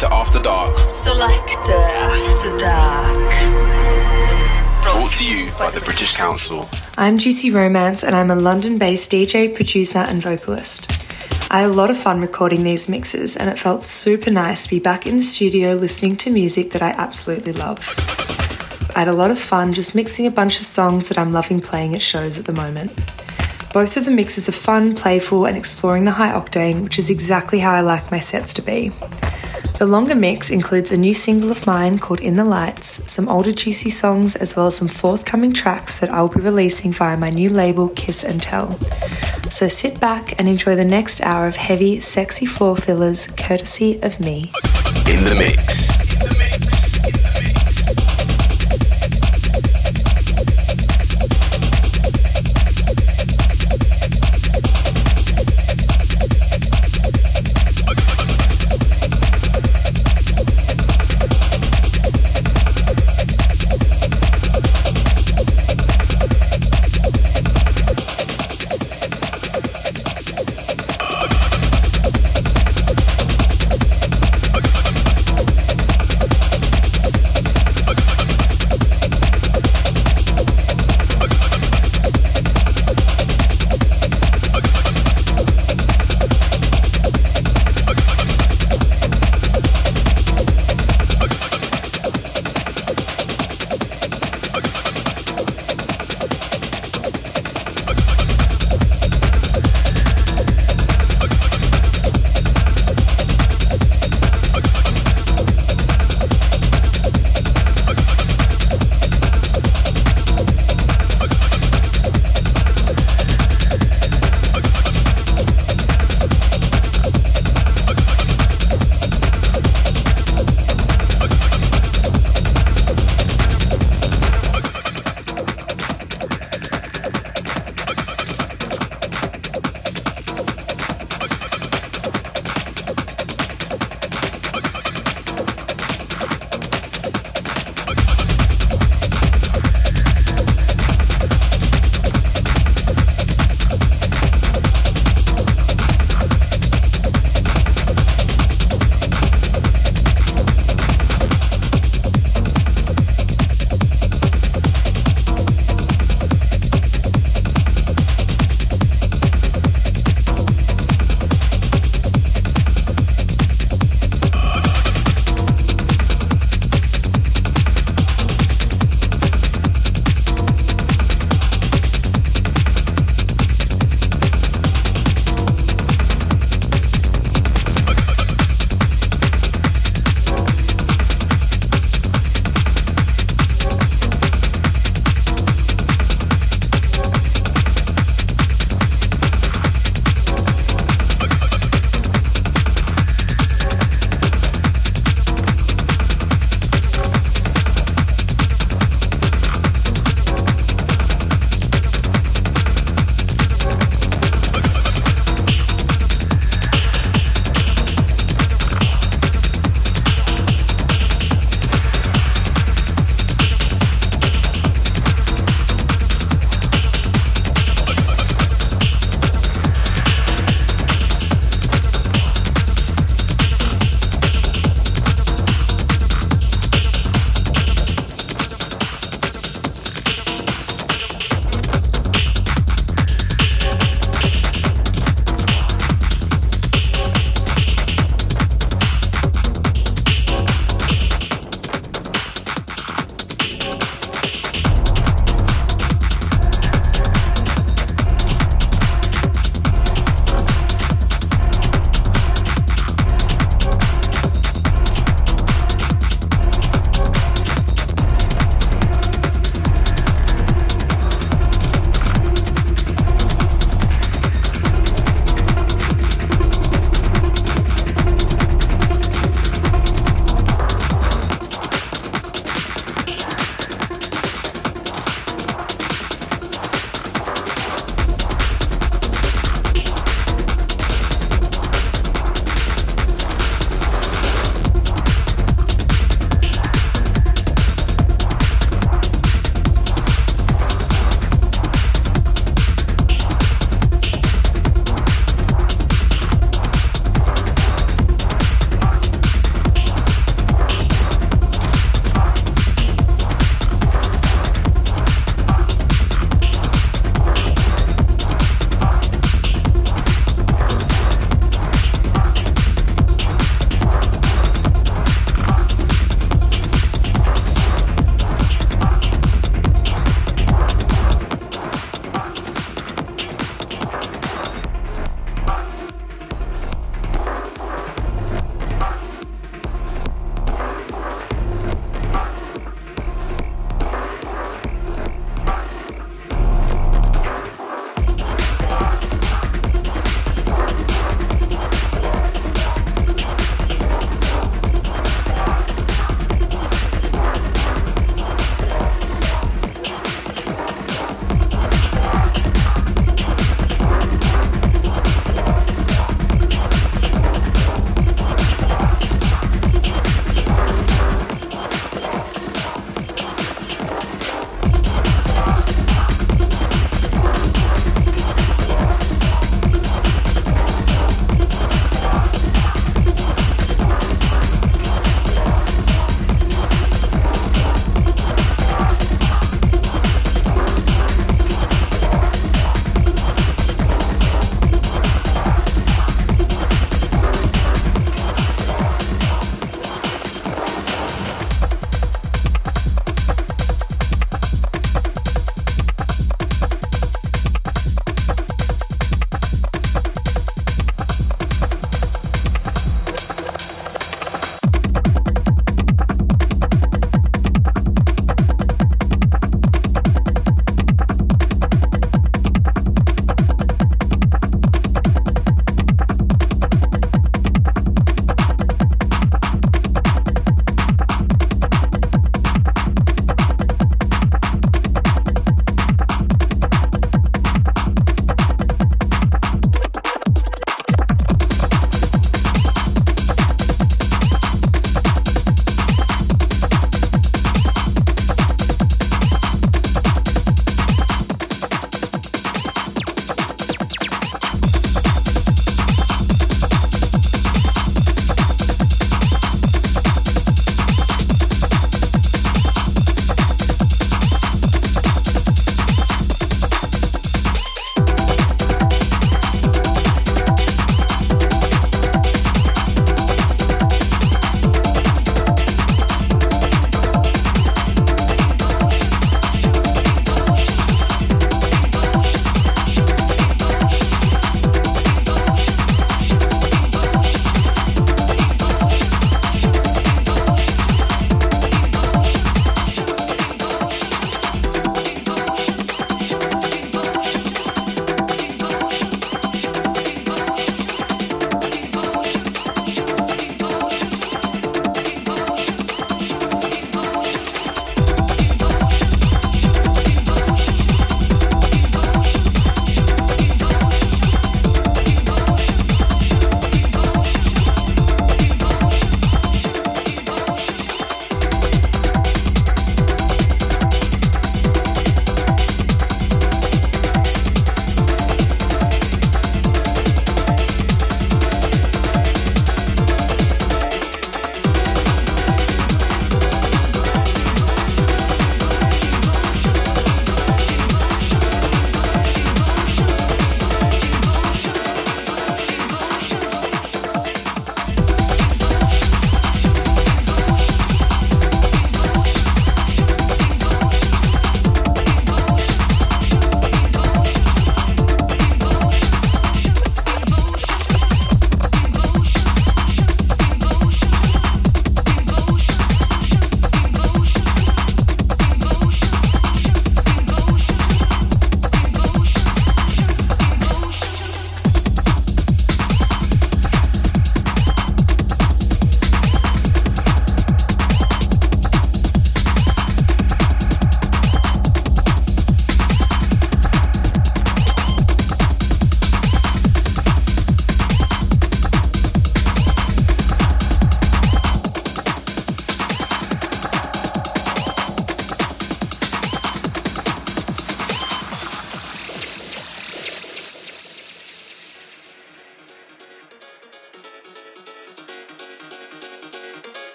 Selector After Dark. Selector After Dark. Brought to you by the British Council. I'm Juicy Romance and I'm a London based DJ, producer, and vocalist. I had a lot of fun recording these mixes and it felt super nice to be back in the studio listening to music that I absolutely love. I had a lot of fun just mixing a bunch of songs that I'm loving playing at shows at the moment. Both of the mixes are fun, playful, and exploring the high octane, which is exactly how I like my sets to be. The longer mix includes a new single of mine called In the Lights, some older juicy songs, as well as some forthcoming tracks that I will be releasing via my new label Kiss and Tell. So sit back and enjoy the next hour of heavy, sexy floor fillers, courtesy of me. In the mix.